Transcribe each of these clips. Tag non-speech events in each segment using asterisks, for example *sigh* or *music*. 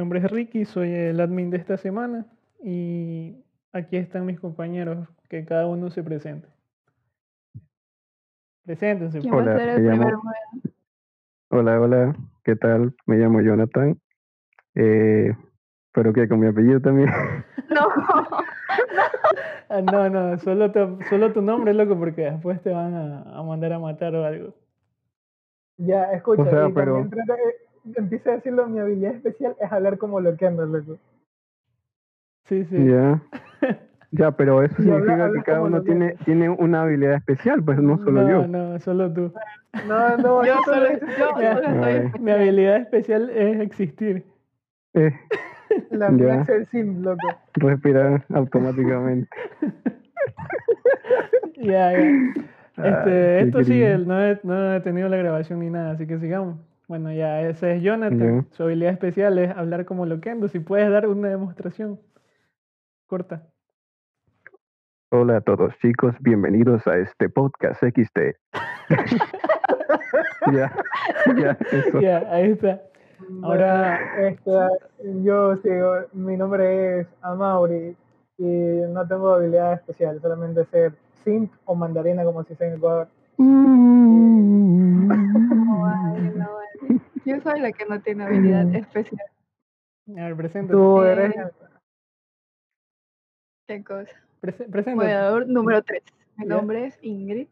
nombre es Ricky, soy el admin de esta semana y aquí están mis compañeros, que cada uno se presente. Preséntense. ¿Quién va a Hola, ser el llamo-? Hola, hola, ¿qué tal? Me llamo Jonathan. Eh, ¿Pero qué? ¿Con mi apellido también? *laughs* No, Ah, no, no, solo tu, solo tu nombre, loco, porque después te van a, a mandar a matar o algo. Ya, escucha, O sea, pero- también trata, empieza a decirlo, mi habilidad especial es hablar como lo que ando, loco. Sí, sí. Ya. *laughs* Ya, pero eso Y habla- significa habla que cada uno tiene, tiene una habilidad especial, pues no solo yo. No, solo tú. No, no, *laughs* yo no solo, yo. Mi habilidad especial es existir. Eh, la mía es el sim, loco. respirar automáticamente. *laughs* Ya, ya. Este, Ay, qué esto sigue, no he, no he tenido la grabación ni nada, así que sigamos. Bueno, ya, ese es Jonathan. Su habilidad especial es hablar como loquendo. Si puedes dar una demostración corta. Hola a todos chicos, bienvenidos a este podcast XT. *laughs* ya, ya, eso. Ya, ahí está. Ahora- este, yo sigo, mi nombre es Amauri y no tengo habilidad especial, solamente ser simp o mandarina como se dice en Ecuador. Vale. *laughs* Yo soy la que no tiene habilidad especial. A ver, preséntate. Tú eres ¿Qué cosa? Prese-. Jugador número 3. Mi Ya. nombre es Ingrid.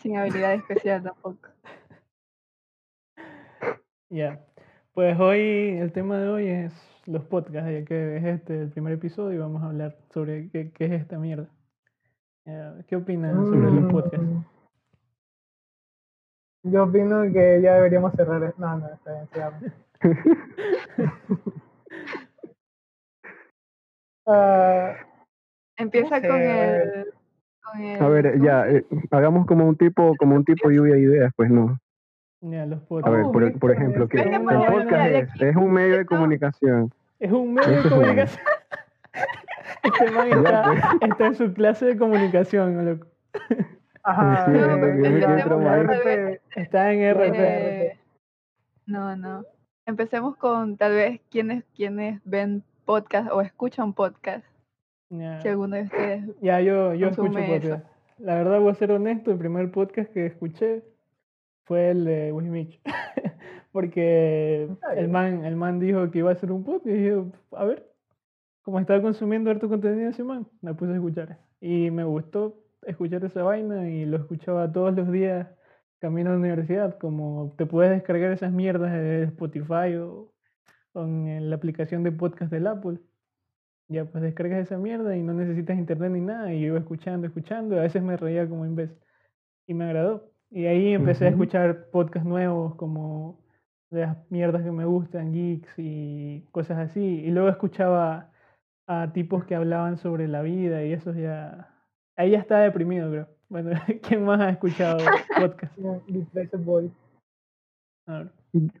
Sin habilidad especial tampoco. Ya. Pues hoy, el tema de hoy es los podcasts, ya que es este el primer episodio y vamos a hablar sobre qué, qué es esta mierda. ¿Qué opinan sobre los podcasts? Yo opino que ya deberíamos cerrar. No, no, está bien, sigamos. *laughs* Ah, *laughs* Empieza sé, con el. Con el A ver, ¿cómo ya, eh, hagamos como un tipo, como un tipo lluvia de ideas, pues no. Ya, los A ver, por, Víctor, por ejemplo, que es el podcast es, un medio de comunicación. Es un medio de comunicación. *laughs* Este man está, pues. está en su clase de comunicación, loco. Ajá, Sí, no. RP, Está en RP. Eh, no, no. Empecemos con tal vez quienes, quienes ven podcast o escuchan podcast. Ya, Si alguno de ustedes. Ya, yo, yo escucho eso. podcast. La verdad, voy a ser honesto, el primer podcast que escuché fue el de Wismich. *laughs* Porque ¿En el man, el man dijo que iba a hacer un podcast y yo, a ver, como estaba consumiendo harto contenido ese man, me puse a escuchar. Y me gustó escuchar esa vaina y lo escuchaba todos los días camino a la universidad. Como te puedes descargar esas mierdas de Spotify o, o en la aplicación de podcast del Apple. Ya pues descargas esa mierda y no necesitas internet ni nada. Y yo iba escuchando, escuchando. A veces me reía como imbécil. Y me agradó. Y ahí empecé a escuchar podcasts nuevos como de las mierdas que me gustan, geeks y cosas así. Y luego escuchaba a tipos que hablaban sobre la vida y eso ya... Ahí ya estaba deprimido, creo. Bueno, *laughs* ¿quién más ha escuchado podcast? *laughs* Depressed Boy. A ver.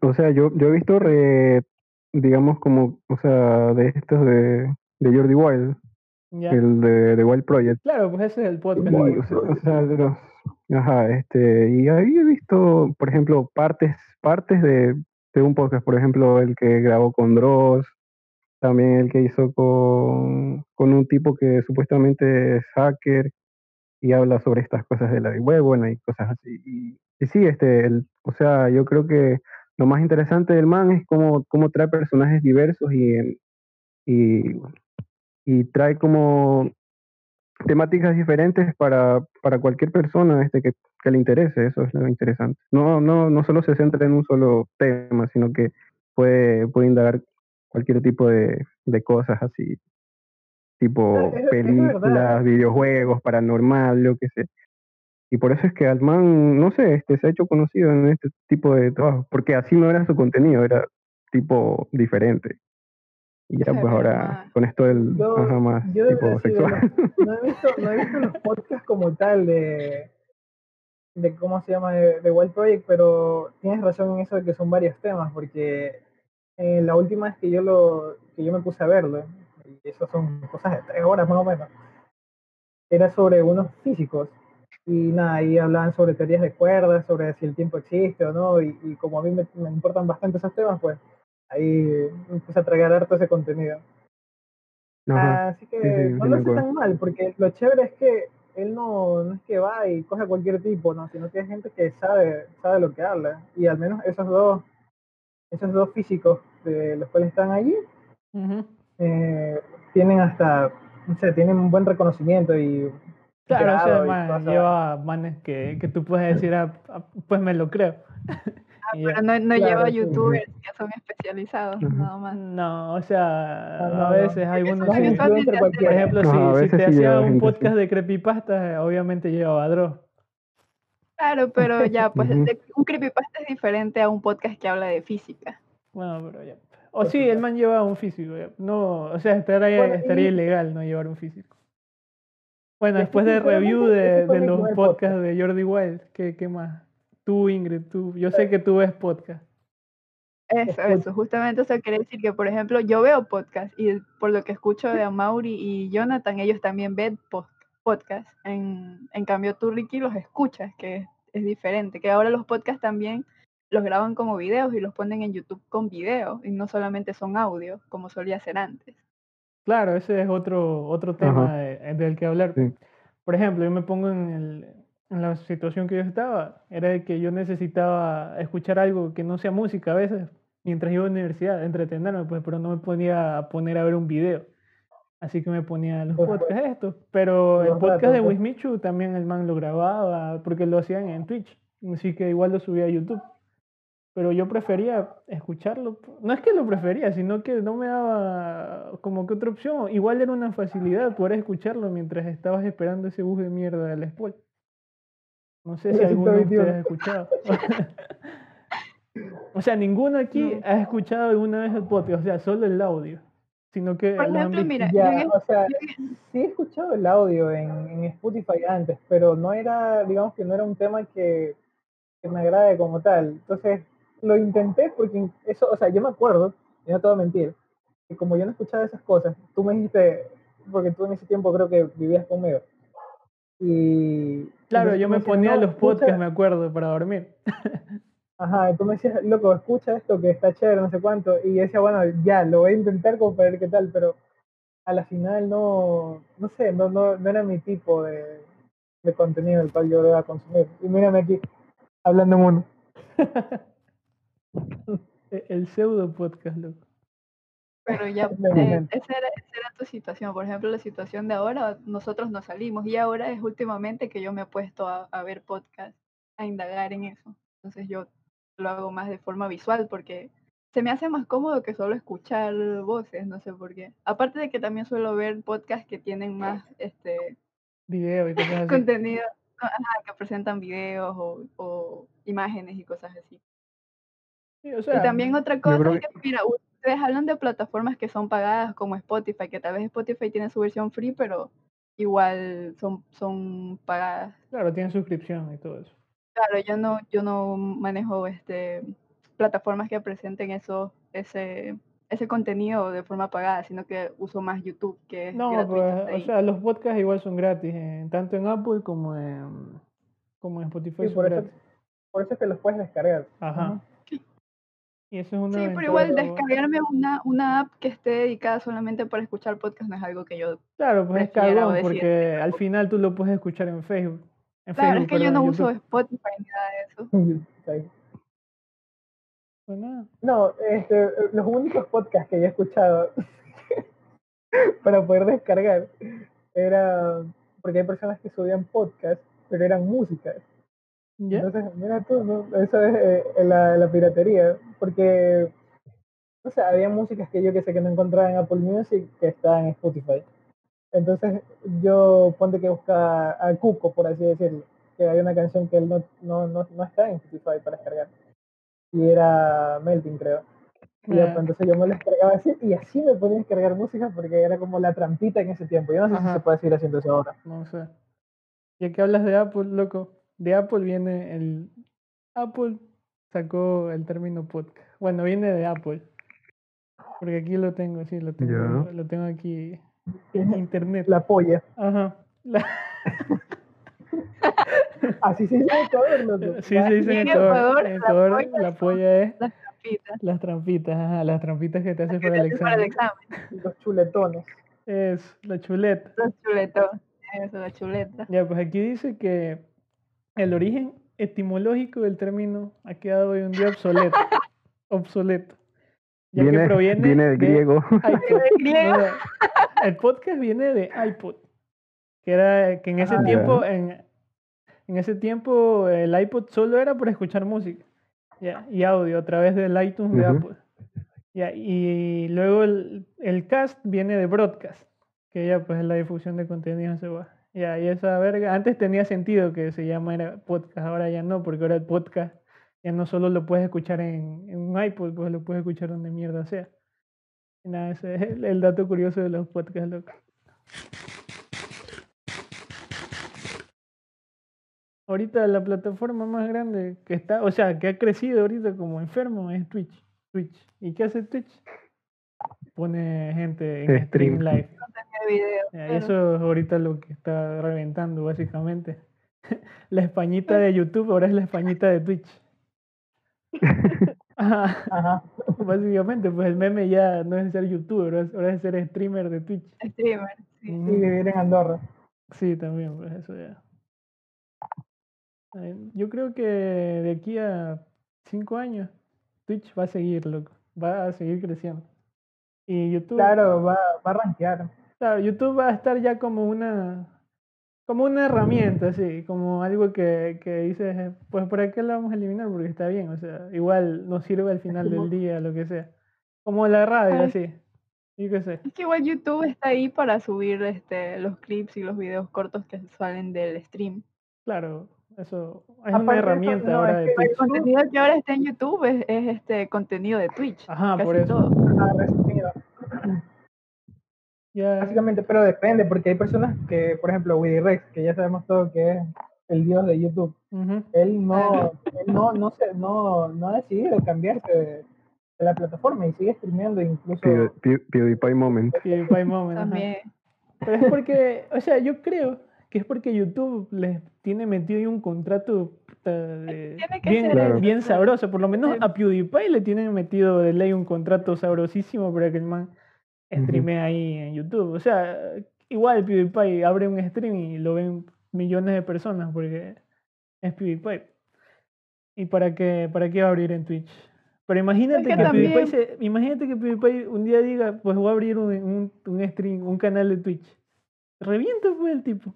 O sea, yo, yo he visto, re- digamos, como, o sea, de estos de, de Jordi Wild, el de, de Wild Project. Claro, pues ese es el Y, podcast. o sea, o sea, de los, ajá, este, y ahí he visto, por ejemplo, partes, partes de, de un podcast, por ejemplo, el que grabó con Dross, también el que hizo con, con un tipo que supuestamente es hacker y habla sobre estas cosas de la web, bueno, y cosas así. Y, sí, este, o sea, yo creo que lo más interesante del man es cómo, cómo trae personajes diversos y, y, y trae como temáticas diferentes para, para cualquier persona este, que, que le interese, eso es lo interesante. No, no, no solo se centra en un solo tema, sino que puede, puede indagar cualquier tipo de, de cosas así, tipo Es- es- es películas, videojuegos, paranormal, lo que sea. Y por eso es que Altman, no sé, este, se ha hecho conocido en este tipo de trabajo, porque así no era su contenido, era tipo diferente. Y ya pues ahora con esto del Yo, ajá, más yo tipo sexual. los- no, he visto, no he visto los podcasts como tal de, de cómo se llama, de, de Wild Project, pero tienes razón en eso de que son varios temas, porque eh, la última vez que yo, lo, que yo me puse a verlo, y eso son cosas de tres horas más o menos, era sobre unos físicos. Y nada, ahí hablaban sobre teorías de cuerdas, sobre si el tiempo existe o no, y, y como a mí me, me importan bastante esos temas, pues ahí me puse a tragar harto ese contenido. Ajá. Así que sí, sí no lo hace tan mal, porque lo chévere es que él no, no es que va y coge a cualquier tipo, no, sino que hay gente que sabe, sabe lo que habla. Y al menos esos dos, esos dos físicos de los cuales están allí, eh, tienen hasta, no sé, tienen un buen reconocimiento y Claro, o sea, man, lleva manes que, que tú puedes decir, ah, ah, pues me lo creo. *laughs* Ya. Pero no, no Claro, lleva sí. youtubers que son especializados, nada más. No, o sea, No, no, a veces hay unos por ejemplo, No, si, a si te sí hacía lleva un podcast de creepypasta, obviamente llevaba a Dross. Claro, pero ya, pues de- un creepypasta es diferente a un podcast que habla de física. Bueno, pero ya. O sí, el man lleva un físico. ya. No, o sea, estaría, Bueno, estaría y- ilegal no llevar un físico. Bueno, después de review de, los podcasts podcast. de Jordi Wild, ¿qué, qué más? Tú, Ingrid, tú. Yo sé que tú ves podcast. Eso, Escucha. eso, justamente eso quiere decir que, por ejemplo, yo veo podcast y por lo que escucho de Amaury y Jonathan, ellos también ven po- podcast. En, en cambio, tú, Ricky, los escuchas, que es, es diferente. Que ahora los podcasts también los graban como videos y los ponen en YouTube con video y no solamente son audio, como solía ser antes. Claro, ese es otro, otro tema de- del que hablar. Sí. Por ejemplo, yo me pongo en, el- en la situación que yo estaba, era de que yo necesitaba escuchar algo que no sea música a veces, mientras iba a la universidad, entretenerme, pues, pero no me ponía a poner a ver un video. Así que me ponía los supuesto. podcasts estos. Pero el podcast de pues. Wismichu también el man lo grababa, porque lo hacían en Twitch. Así que igual lo subía a YouTube. Pero yo prefería escucharlo. No es que lo prefería, sino que no me daba como que otra opción. Igual era una facilidad poder escucharlo mientras estabas esperando ese bus de mierda del spoil. No sé si alguno de ustedes ha escuchado. *laughs* o sea, ninguno aquí No. ha escuchado alguna vez el podcast, o sea, solo el audio. Sino que Por ejemplo, mira, yo o sea, yo en- sí he escuchado el audio en, en Spotify antes, pero no era, digamos que no era un tema que, que me agrade como tal. Entonces, lo intenté porque eso, o sea, yo me acuerdo, y no te voy a mentir, que como yo no escuchaba esas cosas, tú me dijiste, porque tú en ese tiempo creo que vivías conmigo. Y Claro, yo me ponía "No, los escucha", podcasts, me acuerdo, para dormir. *laughs* Ajá, y tú me decías, loco, escucha esto que está chévere, no sé cuánto. Y yo decía, bueno, ya, lo voy a intentar como para ver qué tal, pero a la final no, no sé, no, no, no era mi tipo de, de contenido el cual yo deba consumir. Y mírame aquí, hablando mono. E- *laughs* El pseudo podcast, loco. Pero ya, eh, esa, era, esa era tu situación. Por ejemplo, la situación de ahora, nosotros nos salimos y ahora es últimamente que yo me he puesto a, a ver podcast, a indagar en eso. Entonces yo lo hago más de forma visual porque se me hace más cómodo que solo escuchar voces, no sé por qué. Aparte de que también suelo ver podcasts que tienen más este Video y *laughs* cosas así. contenido, ajá, que presentan videos o, o imágenes y cosas así. Sí, o Y también otra cosa es que, mira, ustedes hablan de plataformas que son pagadas como Spotify, que tal vez Spotify tiene su versión free, pero igual son, son pagadas. claro, tiene suscripción y todo eso. Claro, yo no, yo no manejo este plataformas que presenten eso, ese, ese contenido de forma pagada, sino que uso más YouTube, que es No, gratuito. pues, o sea, los podcasts igual son gratis, tanto en Apple como en, como en Spotify Sí, son por eso, por eso es que los puedes descargar. Ajá. Y eso es una Sí, pero igual descargarme una, una app que esté dedicada solamente para escuchar podcast no es algo que yo... Claro, pues es decir porque al final tú lo puedes escuchar en Facebook. En Claro, es que yo no uso. Spotify ni nada de eso. Pues nada. No, este, los únicos podcasts que yo he escuchado *laughs* para poder descargar era porque hay personas que subían podcasts, pero eran músicas. ¿Ya? Entonces, mira tú, ¿no? eso es eh, la, la piratería, porque, o sea, había músicas que yo que sé que no encontraba en Apple Music que estaban en Spotify. Entonces, yo ponte que buscaba a Cuco, por así decirlo, que hay una canción que él no, no, no, no está en Spotify para descargar. Y era Melting, creo. Y entonces yo me lo descargaba así, y así me podía descargar música porque era como la trampita en ese tiempo. Yo no sé Ajá. si se puede seguir haciendo eso ahora. no sé. Ya que hablas de Apple, loco, de Apple viene el... Apple sacó el término podcast. Bueno, viene de Apple. Porque aquí lo tengo, sí, lo tengo, lo tengo aquí en internet. La polla. Ajá. La- *laughs* Así se dice en Ecuador, loco. Sí, se dice en en Ecuador. En la Ecuador polla la son polla es Las trampitas. Las trampitas, ajá, las trampitas que te haces que para haces para el examen. Los chuletones. Es la chuleta. Los chuletos. Eso, la chuleta. Ya, pues aquí dice que el origen etimológico del término ha quedado hoy un día obsoleto. *laughs* obsoleto. Ya que Viene, proviene viene del de griego. iPod. Del griego. No, no, *laughs* el podcast viene de iPod. Que era que en ese Ah, tiempo, en, en ese tiempo el iPod solo era para escuchar música. Y audio a través del iTunes de. Apple. Y luego el, el cast viene de broadcast, que ya pues es la difusión de contenido se va. Ya, y esa verga, antes tenía sentido que se llamara podcast, ahora ya no, porque ahora el podcast ya no solo lo puedes escuchar en, en un iPod, pues lo puedes escuchar donde mierda sea. Nada, ese es el, el dato curioso de los podcasts, loco. Ahorita la plataforma más grande que está, o sea, que ha crecido ahorita como enfermo es Twitch. Twitch. ¿Y qué hace Twitch? Pone gente en stream Stream. live. Video. Claro. eso es ahorita lo que está reventando, básicamente. *laughs* La españita de YouTube ahora es la españita de Twitch. *laughs* Ajá, Ajá. *laughs* básicamente, pues el meme ya no es ser youtuber, ahora es- ser streamer de Twitch. Streamer. Sí. Y vivir en Andorra. Sí, también, pues eso ya. Yo creo que de aquí a cinco años, Twitch va a seguir, loco. Va a seguir creciendo. Y YouTube, Claro, va, va a rankear. claro, YouTube va a estar ya como una, como una herramienta, sí, como algo que, que dices, eh, pues por qué lo vamos a eliminar porque está bien, o sea, igual nos sirve al final como- del *laughs* día, lo que sea. Como la radio, Ay. así. Yo qué sé. Es que igual YouTube está ahí para subir este, los clips y los videos cortos que salen del stream. Claro, eso es Aparte una herramienta no, ahora es de que Twitch. El contenido que ahora está en YouTube es, es este contenido de Twitch. Ajá, casi por eso. todo. Ah, Ya, Básicamente, pero depende, porque hay personas que, por ejemplo, Willy Rex, que ya sabemos todo que es el dios de YouTube, él no, Claro. él no, no, se, no, no ha decidido cambiarse de, de la plataforma y sigue streameando incluso. Pew- Pew- PewDiePie Moment. PewDiePie Moment. También. Pero es porque, o sea, yo creo que es porque YouTube les tiene metido ahí un contrato de- bien, Claro. bien sabroso. Por lo menos a PewDiePie le tienen metido de ley un contrato sabrosísimo para que el man Ujú. streamee ahí en YouTube. O sea, igual PewDiePie abre un stream y lo ven millones de personas porque es PewDiePie. ¿Y para qué, para qué va a abrir en Twitch? Pero imagínate que PewDiePie también- se- imagínate que PewDiePie un día diga, pues voy a abrir un, un, un stream, un canal de Twitch. Revienta pues el tipo.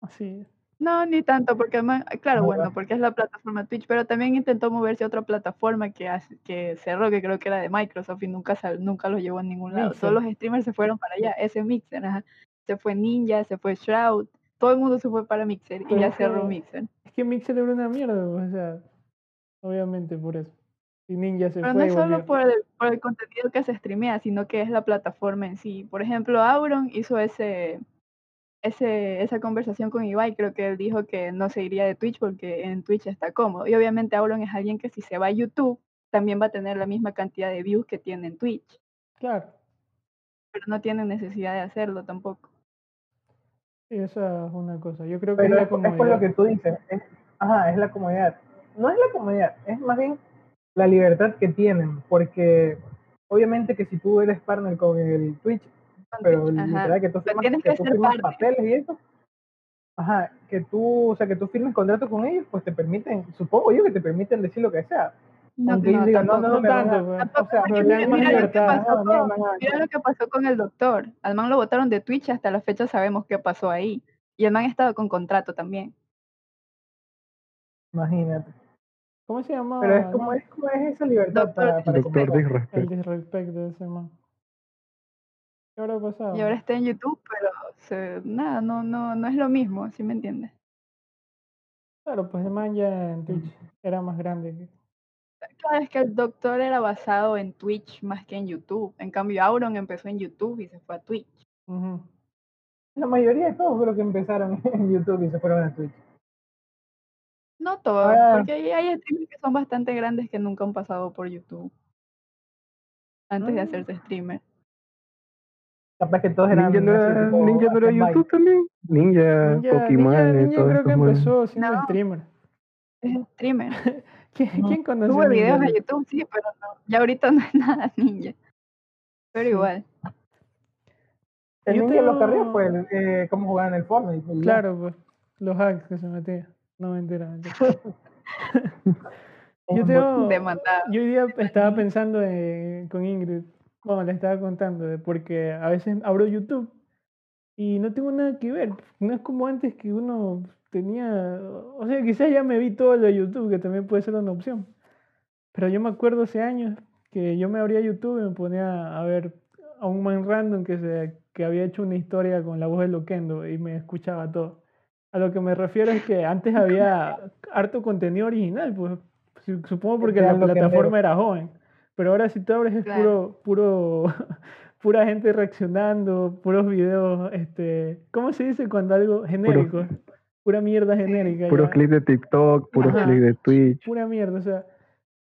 Así. No, ni tanto, porque además, claro, No, bueno, porque es la plataforma Twitch, pero también intentó moverse a otra plataforma que, hace- que cerró, que creo que era de Microsoft y nunca, sal- nunca lo llevó a ningún lado. Todos Mixer. los streamers se fueron para allá, ese Mixer, ajá. Se fue Ninja, se fue Shroud, todo el mundo se fue para Mixer y ya cerró Mixer. Es que Mixer era una mierda, o sea, obviamente por eso. Y Ninja se Pero no fue es solo por el, por el contenido que se streamea, sino que es la plataforma en sí. Por ejemplo, Auron hizo ese, ese, esa conversación con Ibai, creo que él dijo que no se iría de Twitch porque en Twitch está cómodo. Y obviamente Auron es alguien que si se va a YouTube, también va a tener la misma cantidad de views que tiene en Twitch, Claro, pero no tiene necesidad de hacerlo tampoco. sí, esa es una cosa. Yo creo que Pero es la es, por- es por comodidad. lo que tú dices. es- ajá, es la comodidad. No es la comodidad, es más bien la libertad que tienen, porque obviamente que si tú eres partner con el Twitch, pero literal que tú firmas, tienes que que tú firmas papeles y eso, ajá, que tú, o sea, que tú firmes contrato con ellos, pues te permiten, supongo yo que te permiten decir lo que sea. No, Aunque no, digan, no, tampoco. no, No tanto, pues. O sea, *laughs* mira lo que pasó no, no, con- no, Mira lo que pasó con el doctor. Al man lo votaron de Twitch hasta la fecha sabemos qué pasó ahí. Y el man estaba con contrato también. imagínate. ¿Cómo se llama? Pero es como es, como es esa libertad Doctor- para, para Doctor comer. El Disrespect. disrespect de ese man. ¿Qué habrá pasado? Y ahora está en YouTube, pero se- nada, no, no, no es lo mismo, ¿sí me entiendes? Claro, pues el man ya en Twitch era más grande. que- Claro, es que el doctor era basado en Twitch más que en YouTube. En cambio, Auron empezó en YouTube y se fue a Twitch. La mayoría de todos creo que empezaron *laughs* en YouTube y se fueron a Twitch. No todos, Ah. porque hay, hay streamers que son bastante grandes que nunca han pasado por YouTube. Antes de Ah. hacerse streamer. Capaz que todos eran Ninja no era, tipo, Ninja no era. YouTube también. Ninja, Ninja, Pokémon Ninja- y Ninja todo creo que man. empezó siendo No. streamer. Es streamer. *laughs* ¿Quién, Ujú. quién conoce Ninja videos Ryu? YouTube, sí, pero no. Ya ahorita no es *laughs* nada ninja. Pero Sí. igual. El ninja de los fue el, eh, cómo jugaban el Fortnite. ya. Claro, pues, los hacks que se metían. No, mentira, mentira. *laughs* Yo tengo... Demandado. Yo hoy día estaba pensando en- con Ingrid, bueno, le estaba contando, porque a veces abro YouTube y no tengo nada que ver. No es como antes que uno tenía, o sea, quizás ya me vi todo lo de YouTube, que también puede ser una opción. Pero yo me acuerdo hace años que yo me abría YouTube y me ponía a ver a un man random que, se, que había hecho una historia con la voz de Loquendo y me escuchaba todo. A lo que me refiero es que antes *laughs* había harto contenido original, pues su- supongo porque la plataforma era joven. Pero ahora si tú abres es Claro. puro, puro, *laughs* pura gente reaccionando, puros videos, este, ¿cómo se dice cuando algo genérico? Pura mierda genérica. Puros ya. clips de TikTok, puros Ajá. clips de Twitch, Pura mierda, o sea,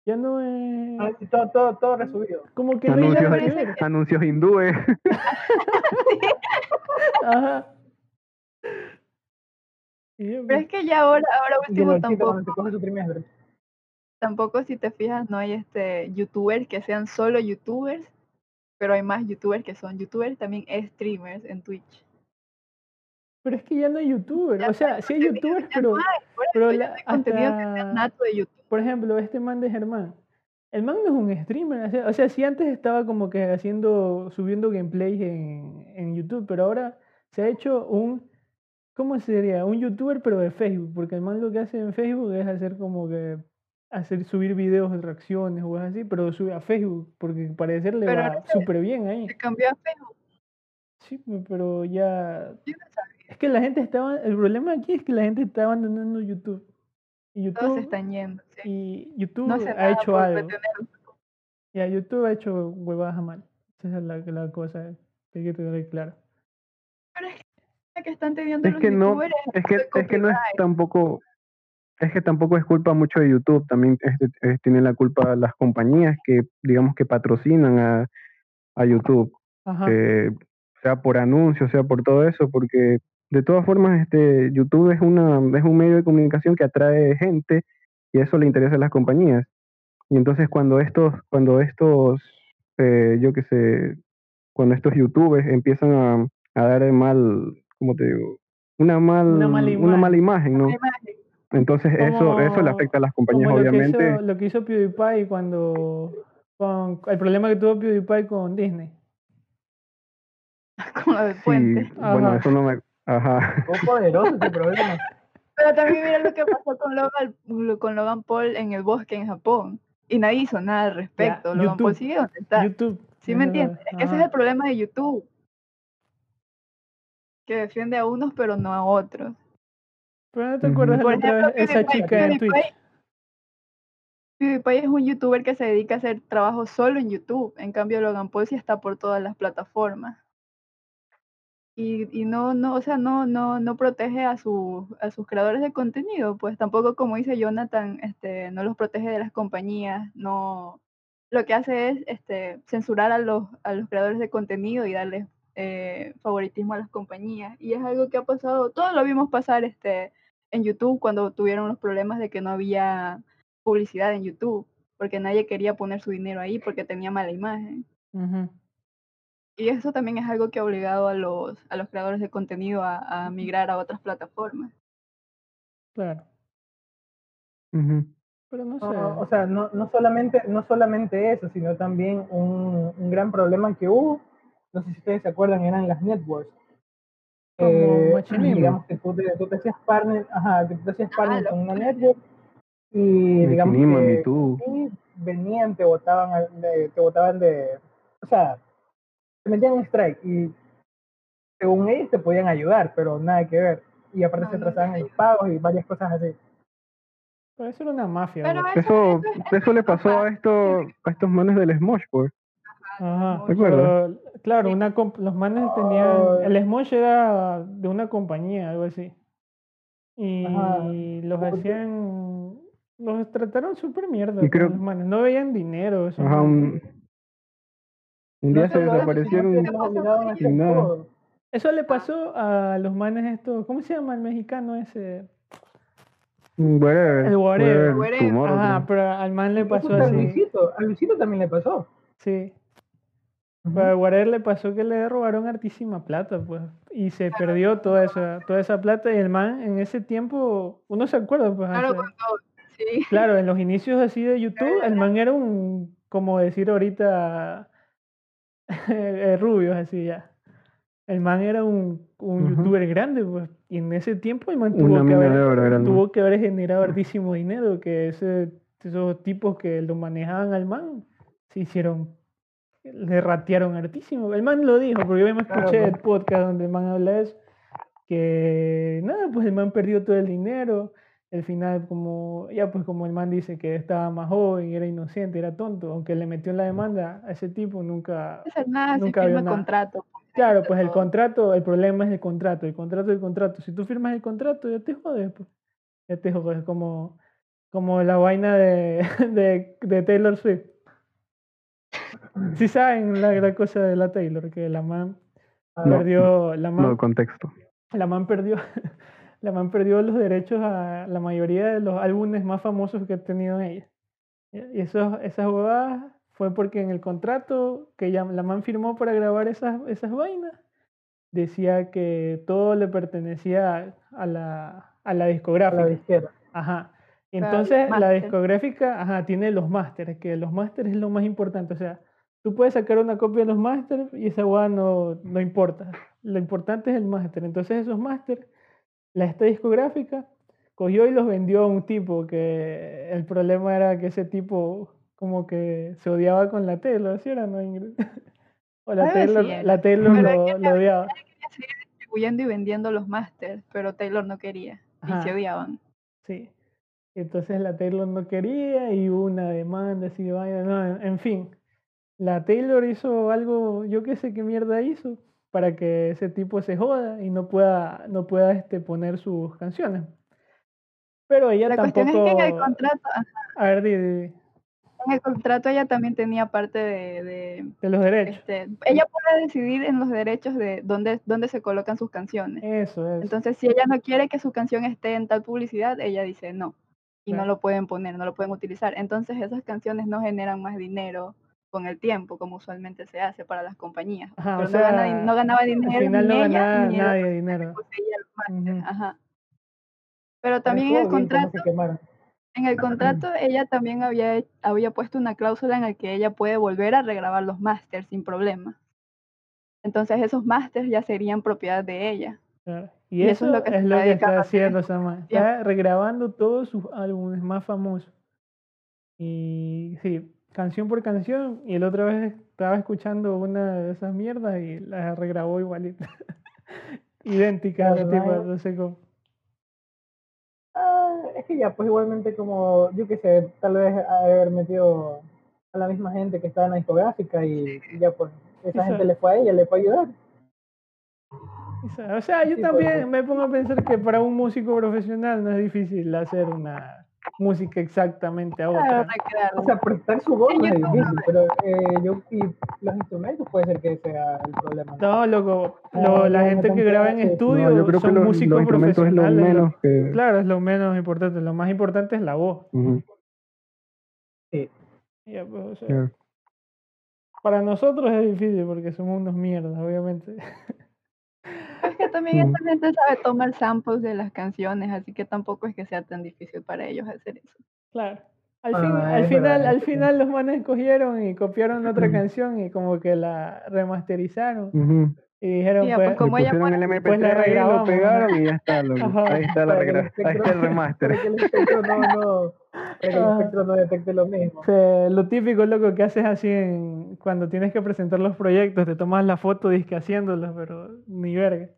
ya no es... Ah, todo, todo, todo resubido. Como que no hay anuncios, anuncios hindúes. *laughs* Ajá. Pero es que ya ahora, ahora último tampoco, cuando te coge su trimestre. Tampoco si te fijas, no hay este youtubers que sean solo youtubers, pero hay más youtubers que son youtubers, también streamers en Twitch. pero es que ya no hay youtuber. Ya O sea, sí hay youtubers, no pero, hay, por pero eso ya la- no hay contenido que sea hasta- nato de YouTube. por ejemplo, este man de Germán. El man no es un streamer. O sea, o sea, sí antes estaba como que haciendo, subiendo gameplays en, en YouTube, pero ahora se ha hecho un, ¿cómo sería? Un youtuber pero de Facebook, porque el man lo que hace en Facebook es hacer como que, hacer, subir videos de reacciones o cosas así, pero sube a Facebook, porque parecer le Pero va súper bien ahí. Se cambió a Facebook. Sí, pe- pero ya. Yo no sabía. Es que la gente estaba. El problema aquí es que la gente está abandonando YouTube. Y Todos YouTube, se están yendo. sí. y YouTube No ha hecho algo. Ya, YouTube ha hecho huevadas a mal. Esa es la, la cosa que hay que tener claro. Pero es que, que están teniendo Es los que no, es que, es que no es tampoco, es que tampoco es culpa mucho de YouTube, también este, tienen la culpa las compañías que, digamos, que patrocinan a, a YouTube, Ajá. eh, sea por anuncios, sea por todo eso, porque de todas formas, este, YouTube es una, es un medio de comunicación que atrae gente y eso le interesa a las compañías. Y entonces cuando estos, cuando estos, eh, yo qué sé, cuando estos youtubers empiezan a, a dar mal, ¿cómo te digo? Una mal, Una mala una mala imagen, ¿no? Imagen. Entonces eso, eso le afecta a las compañías, Como lo que, obviamente. hizo, lo que hizo PewDiePie cuando. Con, el problema que tuvo PewDiePie con Disney. *laughs* Con lo del Sí, puente. bueno, Ajá. eso no me, ajá. Poderoso ese problema. *laughs* Pero también mira lo que pasó con Logan, lo- con Logan Paul en el bosque en Japón. Y nadie hizo nada al respecto. Logan Paul sigue donde está. YouTube. ¿Sí me entiendes? Es que ese es el problema de YouTube. Que defiende a unos pero no a otros. Pero no te acuerdas de ejemplo, esa chica en Twitch. PewDiePie- PewDiePie es un youtuber que se dedica a hacer trabajo solo en YouTube. En cambio, Logan Paul sí está por todas las plataformas. Y, y no, no, o sea, no, no, no protege a, sus a sus creadores de contenido, pues tampoco como dice Jonathan, este, no los protege de las compañías, no, lo que hace es este, censurar a los, a los creadores de contenido y darles eh, favoritismo a las compañías. Y es algo que ha pasado, todos lo vimos pasar este, en YouTube cuando tuvieron los problemas de que no había publicidad en YouTube, porque nadie quería poner su dinero ahí porque tenía mala imagen. Y eso también es algo que ha obligado a los, a los creadores de contenido a, a migrar a otras plataformas. Claro. Pero no sé. No, o sea, no, no, solamente, no solamente eso, sino también un, un gran problema que hubo, no sé si ustedes se acuerdan, eran las networks. Como Eh, digamos que tú te, tú te hacías partner, ajá, que tú te hacías Ah, partner con una network y digamos que sí, venían, te votaban, al- de, te votaban de, o sea, te metían un strike y según ellos te podían ayudar, pero nada que ver. Y aparte No, se no atrasaban te en los pagos y varias cosas así. Pero eso era una mafia. Pero bro. eso, Eso, eso, eso le pasó a estos, a estos manes del Smosh, pues. Ajá. Pero, claro, una los manes tenían. El Smosh era de una compañía, algo así. Y Ajá. los hacían. Los trataron súper mierda. Y con creo- los manes. No veían dinero. Ajá, manes. un, un día No se eso, desaparecieron sin nada. Eso le pasó a los manes estos. ¿Cómo se llama el mexicano ese? Whatever, El whatever. Whatever. Ajá, pero al man le pasó hasta a así. Luisito, a Luisito también le pasó. Sí. Pero a Guarer le pasó que le robaron hartísima plata, pues. Y se perdió toda esa, toda esa plata. Y el man en ese tiempo, uno se acuerda, pues. Claro, cuando, sí, Claro, en los inicios así de YouTube, el man era un, como decir ahorita, *laughs* eh, rubios así ya. El man era un, un youtuber grande, pues. Y en ese tiempo el man tuvo que, haber, tuvo que haber generado hartísimo dinero, que ese, esos tipos que lo manejaban al man se hicieron, le ratearon hartísimo. El man lo dijo, porque yo me Claro, escuché el pues. podcast donde el man habla de eso, que nada, pues el man perdió todo el dinero. Al final, como, ya pues como el man dice que estaba más joven, era inocente, era tonto, aunque le metió en la demanda a ese tipo, nunca, no hacer nada, se nunca firma nada. contrato. pues, Claro, pues el contrato, el problema es el contrato, el contrato, el contrato. Si tú firmas el contrato, ya te jodes, pues. Ya te jodes, como, como la vaina de, *laughs* de, de Taylor Swift. Sí saben la, la cosa de la Taylor, que la man No, perdió, la man, No, contexto. la man perdió, *laughs* la man perdió los derechos a la mayoría de los álbumes más famosos que ha tenido ella. Y esos, esas huevadas fue porque en el contrato que ya, la man firmó para grabar esas, esas vainas, decía que todo le pertenecía a la, a la a discográfica. la disquera. Ajá. Entonces la discográfica, ajá, tiene los másteres, que los másteres es lo más importante. O sea, tú puedes sacar una copia de los másteres y esa hueá no, no importa. Lo importante es el máster. Entonces esos másteres, la esta discográfica cogió y los vendió a un tipo que el problema era que ese tipo como que se odiaba con la Taylor, ¿sí era no, Ingrid? *laughs* O la Algo Taylor, era. la Taylor lo, lo odiaba. Quería distribuyendo y vendiendo los másters, pero Taylor no quería y se odiaban. Sí. Entonces la Taylor no quería y hubo una demanda así de vaina. No, en, en fin. La Taylor hizo algo, yo qué sé qué mierda hizo, para que ese tipo se joda y no pueda, no pueda este, poner sus canciones. Pero ella La cuestión tampoco. es que en el contrato, A ver, di- di- di, en el contrato ella también tenía parte de, de, de los derechos. este, ella puede decidir en los derechos de dónde, dónde se colocan sus canciones. Eso es. Entonces, si ella no quiere que su canción esté en tal publicidad, ella dice no. Y no lo pueden poner, no lo pueden utilizar. Entonces, esas canciones no generan más dinero con el tiempo, como usualmente se hace para las compañías. Ajá, o Pero no, ganaba Al dinero final ni no ella, ganaba ni nadie dinero. los ajá. Pero también en el contrato, en el contrato ella también había, había puesto una cláusula en la que ella puede volver a regrabar los másters sin problema. Entonces esos másters ya serían propiedad de ella. Claro. Y, Y eso, eso es lo que es está lo que haciendo tiempos. Está regrabando todos sus álbumes más famosos. Y sí, canción por canción. Y la otra vez estaba escuchando una de esas mierdas y la regrabó igualita. *laughs* Idéntica a la no sé cómo. Ah, es que ya, pues igualmente como, yo qué sé, tal vez haber metido a la misma gente que estaba en la discográfica y, y ya pues esa gente le fue a ella, le fue a ayudar. O sea, yo Sí, puede también me pongo a pensar que para un músico profesional no es difícil hacer una música exactamente a Claro, otra. O sea, prestar su voz no es difícil, pero eh, yo, y los instrumentos puede ser que sea el problema. ¿no? No, loco, Ah, lo- la no, gente que graba en estudio No, yo creo que son los, los músicos instrumentos es lo profesionales. menos que... Claro, es lo menos importante. Lo más importante es la voz. Ujú, Ya, pues, o sea, ya. Para nosotros es difícil porque somos unos mierdas, obviamente. *laughs* Es que también Mm. esta gente sabe tomar samples de las canciones, así que tampoco es que sea tan difícil para ellos hacer eso. Claro. Al, Ah, al final, verdad, al final los manes cogieron y copiaron otra canción y como que la remasterizaron y dijeron, pues, pues, como ella el MP3 pues la lo regrabamos, ¿no? pegaron y ya está. Ajá. Ahí está, la regra- ahí está el remaster. No, no, el Ah. espectro no detecte lo mismo. lo típico loco que haces así en, cuando tienes que presentar los proyectos, te tomas la foto disque haciéndolos, pero ni verga.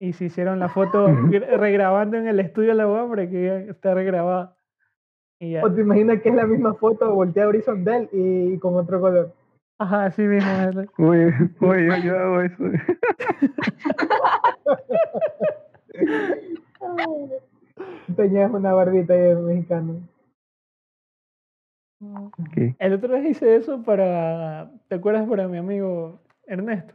Y se hicieron la foto *laughs* regrabando en el estudio la web para que ya está regrabada. Y ya. O te imaginas que es la misma foto volteada horizontal y con otro color. Ajá, así mismo. *laughs* Uy, uy, yo, yo hago eso. *laughs* Tenías una barbita ahí de mexicano. El otro vez hice eso para, ¿te acuerdas? Para mi amigo Ernesto.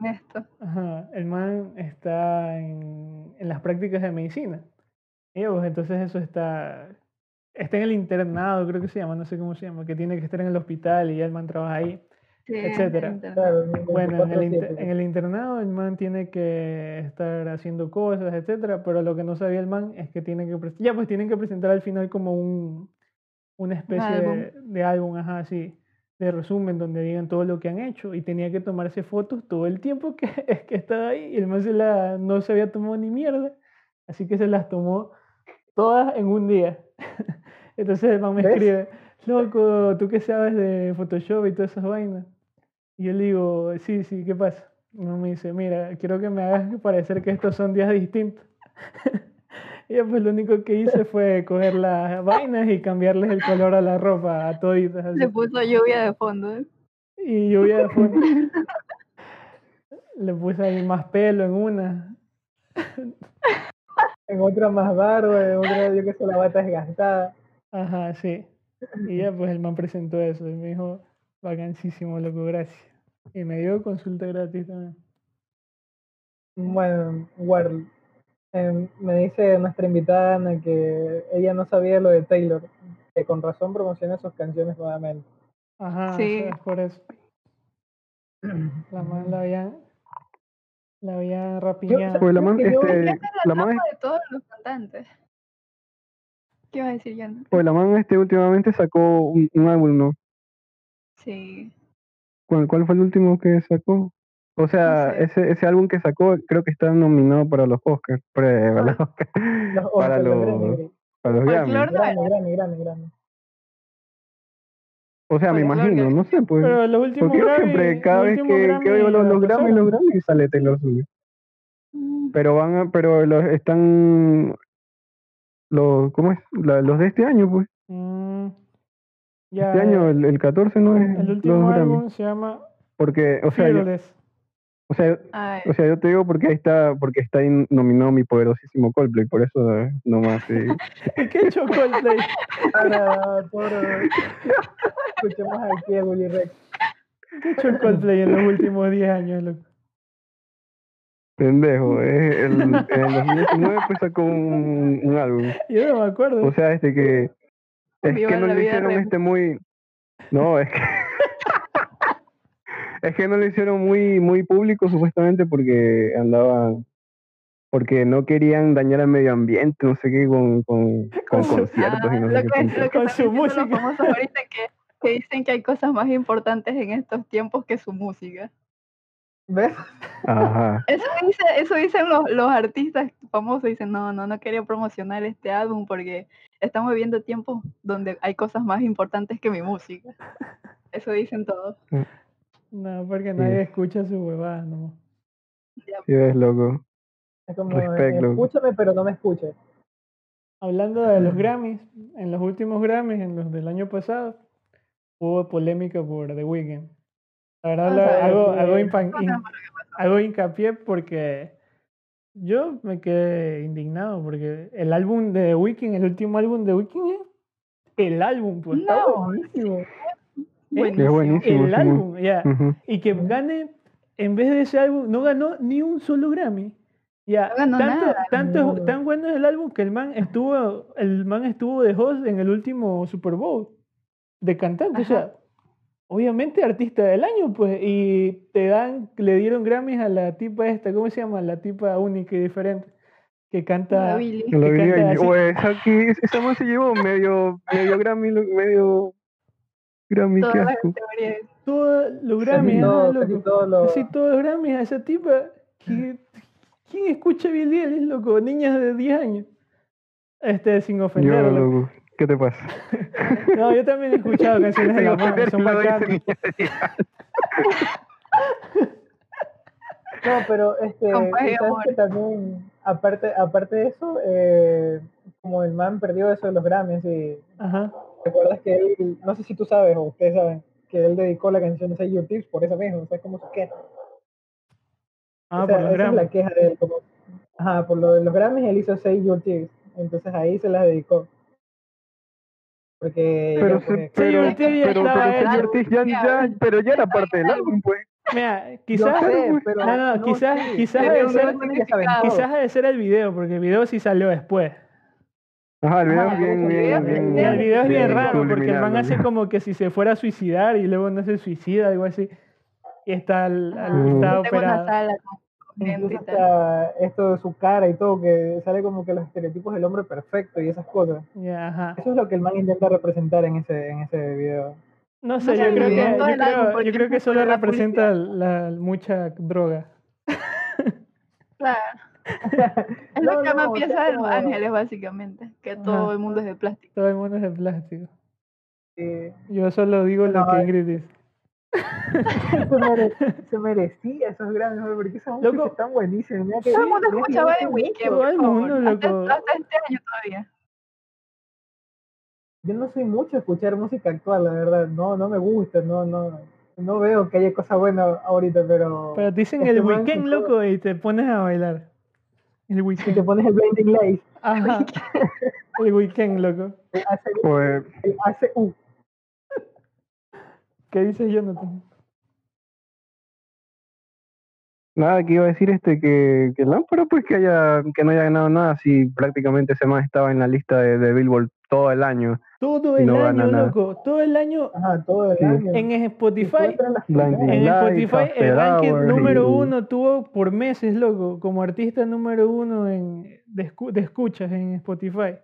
Ernesto. Ajá, el man está en, en las prácticas de medicina. Y pues entonces eso está, está en el internado, creo que se llama, no sé cómo se llama, que tiene que estar en el hospital y el man trabaja ahí. Sí, etcétera. Claro, Bueno, en el, inter- 24/7. en el internado el man tiene que estar haciendo cosas, etcétera, pero lo que no sabía el man es que tienen que ya pues tienen que presentar al final como un una especie álbum. de, de álbum, ajá, así, de resumen donde digan todo lo que han hecho y tenía que tomarse fotos todo el tiempo que, *laughs* que estaba ahí y el man se la, no se había tomado ni mierda, así que se las tomó todas en un día. *laughs* Entonces el man me ¿Ves? escribe, loco, ¿tú qué sabes de Photoshop y todas esas vainas? Y yo le digo, sí, sí, ¿qué pasa? Y me dice, mira, quiero que me hagas parecer que estos son días distintos. *laughs* yo, pues lo único que hice fue coger las vainas y cambiarles el color a la ropa, a toditas así. Le puso lluvia de fondo. ¿eh? Y lluvia de fondo. Le puse ahí más pelo en una. En otra más barba, en otra yo que sé, la bata desgastada. Ajá, sí. Y ya pues el man presentó eso y me dijo, vacancísimo, loco, gracias. Y me dio consulta gratis también. Bueno, Warl, em, me dice nuestra invitada Ana que ella no sabía lo de Taylor, que con razón promociona sus canciones nuevamente. Ajá, Sí. o sea, es por eso. La man la habían, la habían rapiñado. Pues la man, este, la la man, de todos los cantantes. ¿Qué ibas a decir, Jan? pues la man este últimamente sacó un, un álbum, ¿no? Sí. ¿Cuál, cuál fue el último que sacó? O sea, sé. ese, ese álbum que sacó creo que está nominado para los Oscars, para, para los, Oscars, Los para los los, para los Grammy. Folklore. Grammy, Grammy, Grammy, Grammy. O sea, me imagino, no sé, pues. Pero los últimos Porque yo siempre, cada vez que, que oigo los, los Grammy, los Grammy, sale Taylor Swift. Mm, Pero van a, pero los están, los, ¿cómo es? La- los de este año, pues. Mm, ya, Este año, el, el 14 no es el último álbum se llama Porque, o sea, yo. O sea, Ay, o sea, yo te digo porque ahí está, porque está ahí nominado mi poderosísimo Coldplay, por eso eh, nomás, sí. ¿Y *laughs* qué hecho Coldplay? *laughs* Para, por, escuchemos aquí a Willy Rex. ¿Qué hecho Coldplay en los últimos 10 años, loco? Pendejo, eh, el, en el 2019 pues sacó un, un álbum. Yo no me acuerdo. O sea, este que es Viva que no le hicieron este muy no, es que es que no lo hicieron muy muy público supuestamente porque andaban porque no querían dañar al medio ambiente, no sé qué, con, con, con conciertos y no ah, sé lo qué. lo que Con su música. los famosos ahorita que, que dicen que hay cosas más importantes en estos tiempos que su música. ¿Ves? Ajá. Eso, dice, eso dicen los, los artistas famosos, dicen, no, no, no quería promocionar este álbum porque estamos viviendo tiempos donde hay cosas más importantes que mi música. Eso dicen todos. No, porque Sí. nadie escucha su huevada, no. Sí, ves, loco. Es como, Respect, eh, loco. escúchame, pero no me escuches. Hablando de los Grammys, en los últimos Grammys, en los del año pasado, hubo polémica por The Weeknd. La verdad, hago, sí, hago, impan- pasó. hago hincapié porque yo me quedé indignado porque el álbum de The Weeknd, el último álbum de The Weeknd el álbum, pues. Está No, buenísimo. Buenísimo. buenísimo. El sí, álbum, ya. Y que gane, en vez de ese álbum, no ganó ni un solo Grammy. Ya, No ganó tanto, nada. tanto es- No. tan bueno es el álbum que el man estuvo, el man estuvo de host en el último Super Bowl de cantante, o sea, obviamente artista del año, pues, y te dan, le dieron Grammys a la tipa esta, ¿cómo se llama? La tipa única y diferente, que La canta, Billie. Yo, así. "Oye, esa, que- esa man se llevó medio, medio Grammy, medio Grammy, qué Todas las todos los Grammys, ajá, todo- casi loco. todos los- Casi todos los Grammys a esa tipa. que- ¿Quién escucha Billie Eilish, loco? Niñas de 10 años. Este, sin Yo, ofenderlo. loco, ¿qué te pasa? *laughs* No, yo también he escuchado canciones de la mano, ofender, son bacanas. No, pero este, que también, aparte, aparte de eso, eh, como el man perdió eso de los Grammys y Ajá. Recuerdas que él, no sé si tú sabes o ustedes saben, que él dedicó la canción Say Your Tips por eso mismo, o sea, es como su queja. Ah, O sea, por los esa es la queja de él, como, ajá, por lo de los Grammys él hizo Say Your Tips, entonces ahí se las dedicó. Porque Pero, ya, se- pues, Say Your pero, ya pero, pero, ya, ya, pero ya era parte del álbum, pues. Mira, quizás. sé, pero No, no, quizás, sí, quizás ha de ser, quizás ha de ser el video, porque el video sí salió después. Ajá, el video es bien, el video bien, es bien, bien- Y el video es bien bien raro porque el man hace como que si se fuera a suicidar y luego no se suicida, algo así. Y está, al- al- Ujú. está operado. sala esto de su cara y todo, que sale como que los estereotipos del hombre perfecto y esas cosas. Ya, ajá. Eso es lo que el man intenta representar en ese, en ese video. No sé, yo creo que, yo creo, yo creo que solo la representa la, mucha droga. *laughs* Claro. *laughs* Es No, lo que no, más piensa de Los Ángeles, básicamente. Que todo Ajá. el mundo es de plástico. Todo el mundo es de plástico. Eh, Yo solo digo lo No, que eh. Ingrid dice. *laughs* se, mere- se merecía esos ¿no? porque esas músicas Loco. Mira que- Todo el mundo escuchaba Weeknd, mucho. Todo el mundo, loco. hasta este año todavía. Yo no soy mucho a escuchar música actual, la verdad. No, no me gusta, no, no, no veo que haya cosa buena ahorita, pero. Pero te dicen este el weekend, loco, y te pones a bailar. El Si te weekend. pones el Blinding Lights, Ajá. *laughs* El weekend, loco. el AC Pues, el ACU. ¿Qué dices, Jonathan? nada, que iba a decir este que, que Lámpara pues que haya, que no haya ganado nada si prácticamente ese man estaba en la lista de, de Billboard todo el año. Todo el no año, nada. loco. Todo el año Ajá, todo el Sí. año. en Spotify. En Spotify el ranking Hours número y- uno tuvo por meses, loco, como artista número uno en, de, escu- de escuchas en Spotify.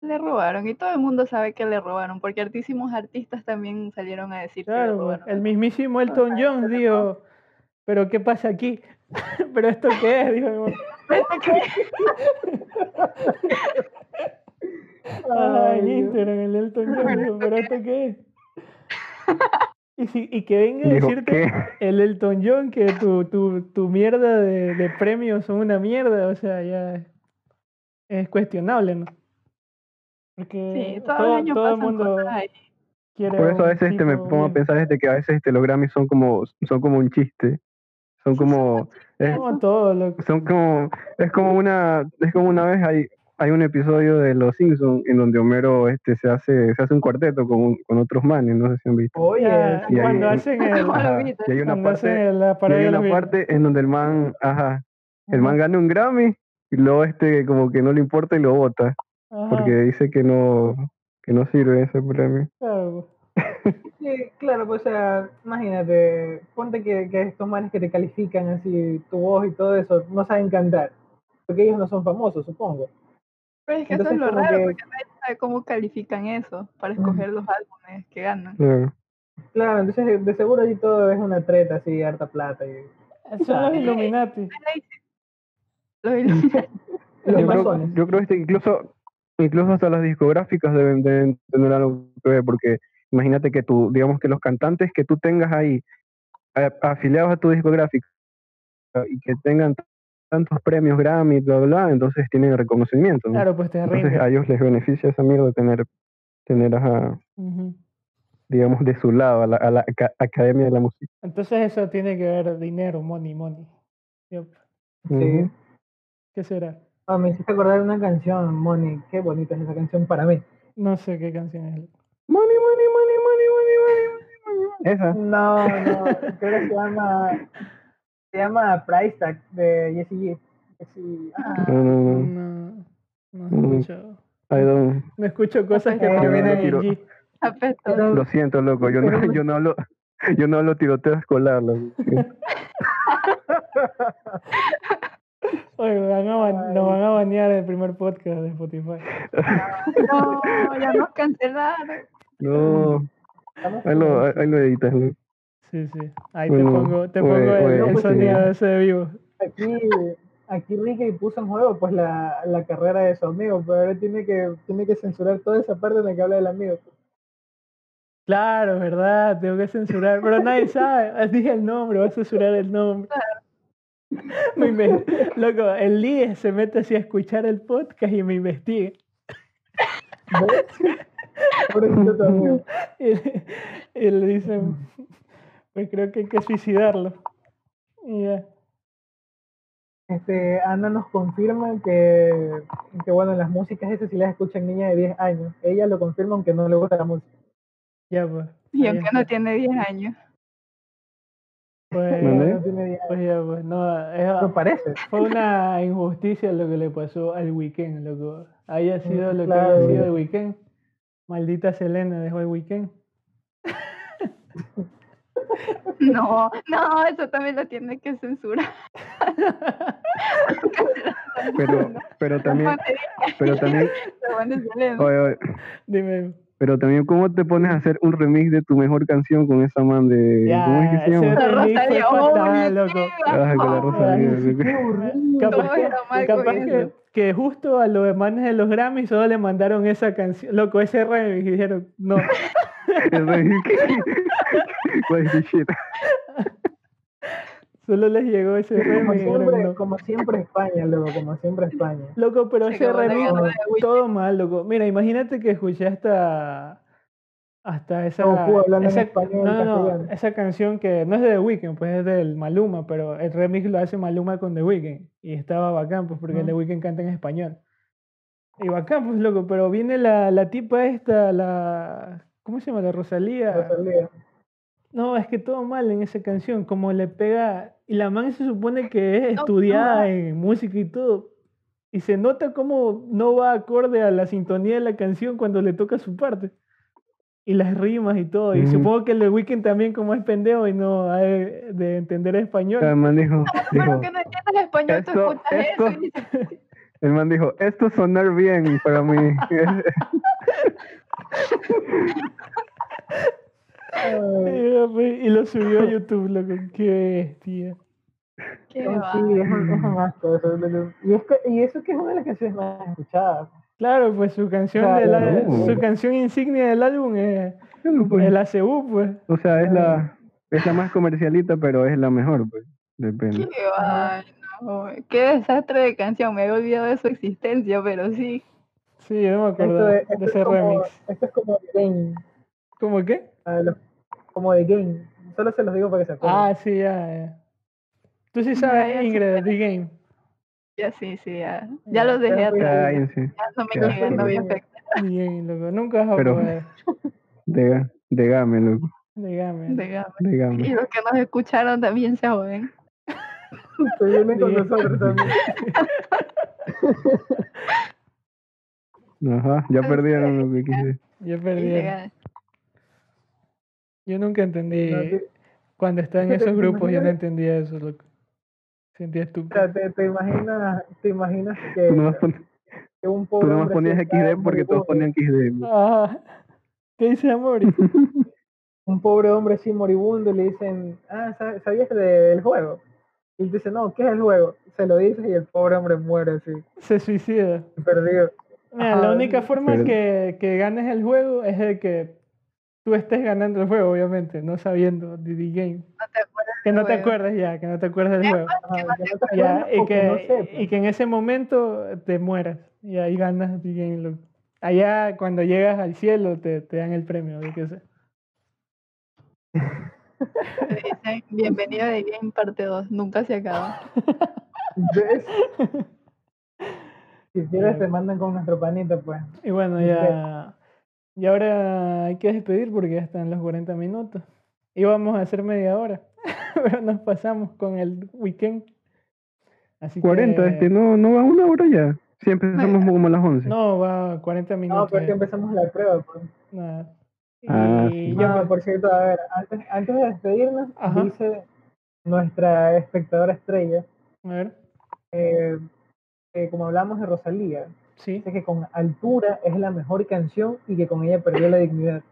Le robaron. Y todo el mundo sabe que le robaron. Porque altísimos artistas también salieron a decir que le Claro, robaron. el mismísimo Elton John dijo, pero ¿qué pasa aquí? *laughs* ¿Pero esto qué es? Dijo mi mamá. Ajá, Ay, en. Instagram, el Elton John dijo, ¿pero esto qué? Y, si, y que venga a decirte ¿qué? el Elton John que tu, tu, tu mierda de, de premios son una mierda, o sea, ya es, es cuestionable, ¿no? Porque Sí, todo, todo, el año todo el mundo ahí. quiere Por eso a veces este, me pongo a pensar este que a veces este, los Grammys son como, son como un chiste. Son como, *laughs* es, Como todo, loco. son como, es como una, es como una vez hay, hay un episodio de Los Simpsons en donde Homero este se hace, se hace un cuarteto con, un- con otros manes, no sé si han visto. Oye, y cuando hacen el, Ajá. Y hay una parte, la y hay una parte en donde el man, ajá, el man gana un Grammy y luego este como que no le importa y lo vota porque dice que no, que no sirve ese premio. claro, *laughs* Sí, claro, pues, o sea, imagínate, ponte que, que estos manes que te califican así, tu voz y todo eso, no saben cantar, porque ellos no son famosos, supongo. Pero es que eso es Entonces, lo raro, que- porque nadie sabe cómo califican eso para escoger los álbumes que ganan. Claro. Claro, entonces de seguro ahí todo es una treta, así, harta plata. Y... Son los. Illuminati. Los Illuminati. *laughs* Los Yo creo, yo creo este incluso incluso hasta las discográficas deben, deben tener algo que ver porque imagínate que tú digamos que los cantantes que tú tengas ahí afiliados a tu discográfica y que tengan tantos premios Grammy bla bla, bla entonces tienen reconocimiento ¿no? Claro, pues te entonces a ellos les beneficia esa mierda tener tener Ujú. digamos de su lado a la, a la aca- academia de la música Entonces eso tiene que ver dinero, money, money. Yup. Sí. ¿Qué será? Ah, me hiciste acordar de una canción, Moni, qué bonita es esa canción para mí. No sé qué canción es. money money money money money money money esa No, no, creo que se llama, se llama Price Tag de Jessie G. Jessie- ah, no no no No, no Mm. escucho. I don't No escucho cosas que terminan no en quiero- G. Lo siento, loco, yo no, yo no hablo, yo no hablo tiroteo escolar, loco. Oye, van a nos van a banear el primer podcast de Spotify. No, ya nos cancelaron. No, ahí lo, ahí lo editas, ¿no? Sí, sí. Ahí Bueno, te pongo, te pongo el, pues, sonido sí. ese de vivo. aquí, aquí Ricky puso en juego pues la, la carrera de su amigo, pero ahora tiene que, tiene que censurar toda esa parte en la que habla del amigo. Claro, es verdad, tengo que censurar, pero nadie *laughs* sabe. Dije el nombre, voy a censurar el nombre. Me inve- Loco, el líder se mete así a escuchar el podcast y me investiga. ¿Ves? Pobrecito tu amigo. *laughs* Y, y le dicen, pues creo que hay que suicidarlo. Y ya. Este, Ana nos confirma que, que bueno, las músicas esas sí las escuchan niñas de 10 años. Ella lo confirma aunque no le gusta la música. Ya, pues. Y aunque no tiene 10 años. Pues. No tiene idea. pues ya, pues no, es- No parece. fue una injusticia lo que le pasó al weekend, loco. Haya sido lo que haya sido el weekend. Maldita Selena dejó el weekend. *laughs* No, no, eso también lo tiene que censurar. *laughs* Pero, pero también, pero *laughs* también, oye, oye, Dime. pero también, ¿cómo te pones a hacer un remix de tu mejor canción con esa man de, ¿cómo es que Ya, se llama? Rosalía, fatal, loco. qué Ah, con la bajo. Rosalía, Ay, loco. Qué aburrido. Capaz, que, capaz justo a los demás de los Grammy solo le mandaron esa canción, loco, ese remix y dijeron, no, *laughs* Shit? *laughs* solo les llegó ese Como remix siempre, no. como siempre España, loco, como siempre España. Loco, pero Se ese remix, todo mal, loco. Mira, imagínate que escuché hasta, hasta esa, en esa, español, no, no, no, esa canción que no es de The Weeknd, pues es del Maluma, pero el remix lo hace Maluma con The Weeknd. Y estaba bacán, pues porque Ujú. The Weeknd canta en español. Y bacán, pues loco, pero viene la, la tipa esta, la... ¿Cómo se llama? La Rosalía. Rosalía. No, es que todo mal en esa canción, como le pega, y la man se supone que es estudiada no. en música y todo, y se nota como no va acorde a la sintonía de la canción cuando le toca su parte, y las rimas y todo, y supongo que el de Weeknd también como es pendejo y no ha de, de entender español, El man dijo, dijo, que no entiendes español, tú esto- escuchas esto- eso y dices, *laughs* el man dijo, esto sonar bien para mí. *laughs* *laughs* Ay, y, pues, lo subió a *laughs* YouTube, loco, qué bestia. qué va. sí, es un, es loco. Y, es que, y eso que es una de las canciones más escuchadas. Claro, pues su canción, Claro, al- no. su canción insignia del álbum es el ACU, pues. o sea, es la, es la más comercialita, pero es la mejor, pues. Depende. Qué va, no, Qué desastre de canción, me había olvidado de su existencia, pero sí. Sí, yo no me acuerdo Esto, de es, esto, es ese como, remix. esto es como de game. ¿Cómo qué? a los- como de game. Solo se los digo para que se acuerden. Ah, sí, ya, ya. Tú sí Ya, sabes ya Ingrid de Game. Ya sí, sí, ya. Ya, Ya los dejé ya atrás. Cállense. Ya no me Ya. llega, no me Game, loco. Nunca vas a Pero- poder. *laughs* De, de game, loco. De Y los que nos escucharon también se joden. Se vienen con Bien. nosotros también. *laughs* Ajá, ya perdieron lo que quise. Yo Y perdí. llega- Yo nunca entendí. No, te- Cuando estaba en ¿te- te esos grupos, yo no entendía eso, loco. Sentía o estúpido. sea, te, te imaginas, te imaginas *laughs* que, Tú nomás, pon- que un tú pobre nomás hombre ponías XD porque todos moribundo, ponían XD. Ah, ¿Qué dice Amori? *laughs* un pobre hombre así moribundo y le dicen, ah, ¿sab- ¿sabías de- del juego? Y él dice, no, ¿qué es el juego? Se lo dice y el pobre hombre muere así, Se suicida. perdido. Mira, la Ajá, única forma pero- que, que ganes el juego es de que tú estés ganando el juego, obviamente, no sabiendo The Game. No te acuerdas Que no te juego. acuerdas ya, que no te acuerdas del juego. Y que en ese momento te mueras y ahí ganas The Game. Allá cuando llegas al cielo te, te dan el premio, yo qué sé. Dicen, bienvenido de Game parte 2, nunca se acaba. ¿Ves? *laughs* Si quieres te mandan con nuestro panita, pues. Y bueno, ya. Y ahora hay que despedir porque ya están los 40 minutos. Íbamos a hacer media hora, *laughs* pero nos pasamos con el weekend. Así 40, que, este, no, no va una hora ya. Si empezamos como a las 11. No, va 40 No, minutos. pero es que ya. empezamos la prueba, pues. Nada. Ah, Y Ah, pues, por cierto, a ver, antes, antes de despedirnos, Ajá. dice nuestra espectadora estrella, a ver, eh, como hablamos de Rosalía, sí. dice que con altura es la mejor canción y que con ella perdió la dignidad.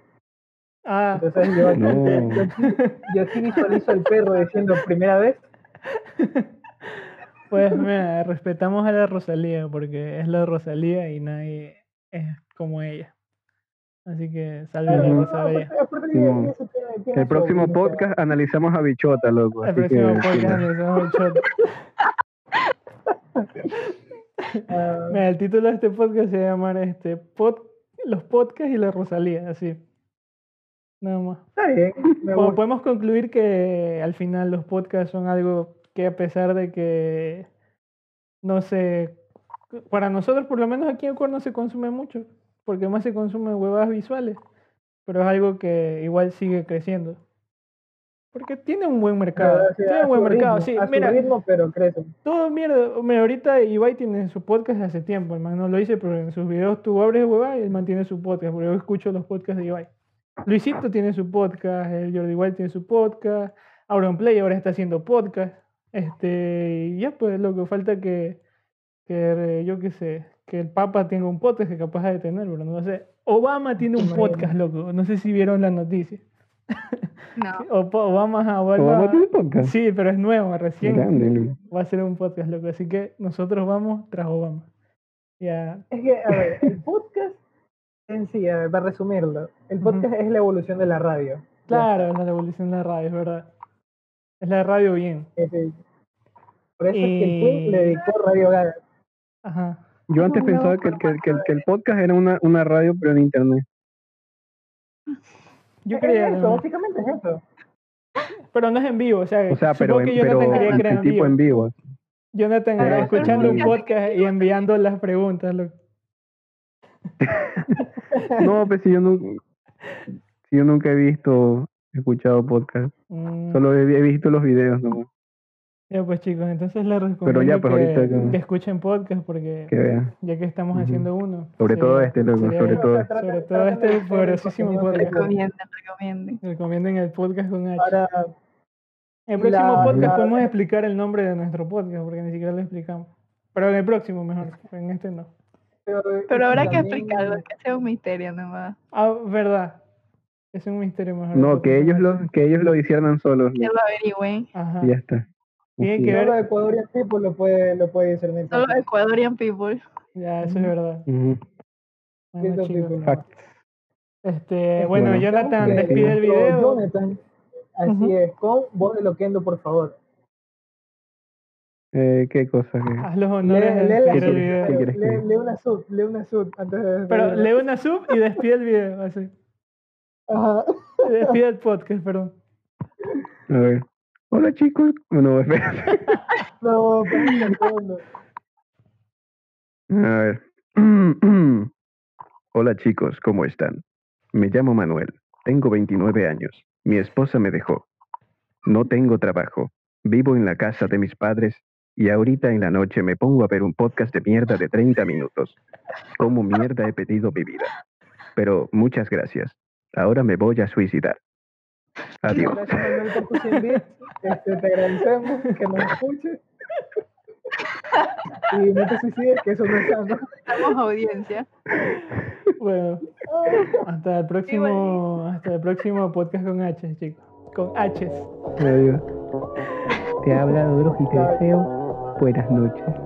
Ah, Entonces yo aquí, No. yo aquí- yo aquí visualizo al perro diciendo primera vez, *laughs* pues mira, respetamos a la Rosalía porque es la Rosalía y nadie es como ella. Así que salve claro, la no, Rosalía. El próximo podcast analizamos a Bichota, loco. El próximo podcast analizamos el shot. *laughs* Ah, Mira, el título de este podcast se llama este, pod- Los podcasts y la Rosalía, así. Nada más. está bien, Bueno, podemos concluir que al final los podcasts son algo que a pesar de que no sé, para nosotros por lo menos aquí en Ecuador no se consume mucho, porque más se consumen huevadas visuales, pero es algo que igual sigue creciendo. Porque tiene un buen mercado. Pero, o sea, tiene un buen su mercado, ritmo, sí. a su Mira, ritmo, pero crece. todo mierda. Mira, ahorita Ibai tiene su podcast hace tiempo, hermano. No lo dice, pero en sus videos tú abres hueva y él mantiene su podcast. Porque yo escucho los podcasts de Ibai. Luisito tiene su podcast, el Jordi Wild tiene su podcast, Auron Play ahora está haciendo podcast. Este, y ya pues lo que falta que, que eh, yo qué sé, que el Papa tenga un podcast que capaz de tener, pero no sé. Obama tiene un podcast, loco. No sé si vieron la noticia. No. *laughs* O- Obama, Obama a- tiene podcast. Sí, pero es nuevo, recién grande, va a ser un podcast, loco. Así que nosotros vamos tras Obama. Ya. Es que, a ver, el podcast en sí, a ver, para resumirlo, el podcast es la evolución de la radio. Claro, es la revolución de la radio, es verdad. Es la radio bien. Por eso es que el Queen le dedicó Radio Gaga. Ajá. Yo antes No, pensaba no, que, el- que, el- que el- pero- que el podcast era una, una radio, pero en internet. Yo Es creía, eso, ¿no? básicamente es eso. *laughs* pero no es en vivo, o sea, O sea, pero, que pero quería en, que en tipo vivo. en vivo. Jonathan escuchando un podcast y enviando las preguntas, loco. *laughs* No, pues si yo, no, si yo nunca he visto, escuchado podcast. Mm, Solo he, he visto los videos nomás. Ya pues chicos, entonces les recomiendo ya, pues, que, ahorita que- que escuchen podcast porque Que vean. ya que estamos haciendo uno. Sobre todo sería- este, loco, sería sobre todo. Sobre todo este poderosísimo podcast. Recomienden, recomienden. Recomienden el podcast con H. Ahora, En el próximo la- podcast la- podemos explicar el nombre de nuestro podcast porque ni siquiera lo explicamos. Pero en el próximo mejor, en este no. pero, Pero habrá que explicarlo, que sea un misterio nomás. Ah, verdad. Es un misterio mejor. No, que ellos lo, que ellos lo hicieran solos. Que lo averigüen. Ajá. y ya está. Tiene que es. ver- Solo Ecuadorian People lo puede, lo puede discernir. Solo Ecuadorian People. Ya, eso es verdad. Ujú. Bueno, Esos chicos. tipos, no. Este, bueno, Bueno. Jonathan, despide el video. Jonathan, así Ujú. es, con voz de Loquendo, por favor. Eh, ¿Qué cosa? que- Haz los Lee, honores de lee la despedir el ¿Qué sub, video. lee- lee una sub, lee una sub antes de Pero lee una sub y despide el video. Así. Ajá. Despide el podcast, perdón. A ver. Hola chicos. No, *laughs* espera. No, fondo. A ver. *clears throat* Hola chicos, ¿cómo están? Me llamo Manuel, tengo 29 años. Mi esposa me dejó. No tengo trabajo. Vivo en la casa de mis padres y ahorita en la noche me pongo a ver un podcast de mierda de 30 minutos. Como mierda he pedido mi vida. Pero muchas gracias. Ahora me voy a suicidar. Adiós. Gracias Manuel por tus 100 bits. Este, te agradecemos que nos escuches. Y no te suicides, que eso no es sano. Damos audiencia. Bueno, hasta el próximo, hasta el próximo podcast con H, chicos. Con H. Adiós. Te habla Doro y te deseo buenas noches.